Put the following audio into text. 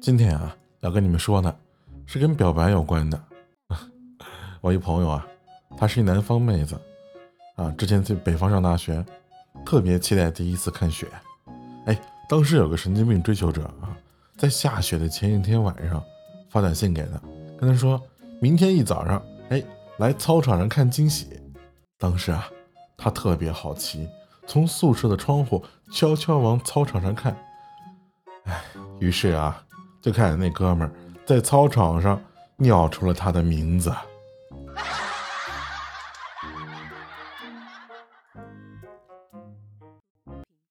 今天啊，要跟你们说的，是跟表白有关的。我一朋友啊，她是一南方妹子，啊，之前在北方上大学，特别期待第一次看雪。哎，当时有个神经病追求者啊，在下雪的前一天晚上发短信给他，跟他说明天一早上，哎，来操场上看惊喜。当时啊，他特别好奇，从宿舍的窗户悄悄往操场上看。哎，于是啊。就看见那哥们儿在操场上尿出了他的名字。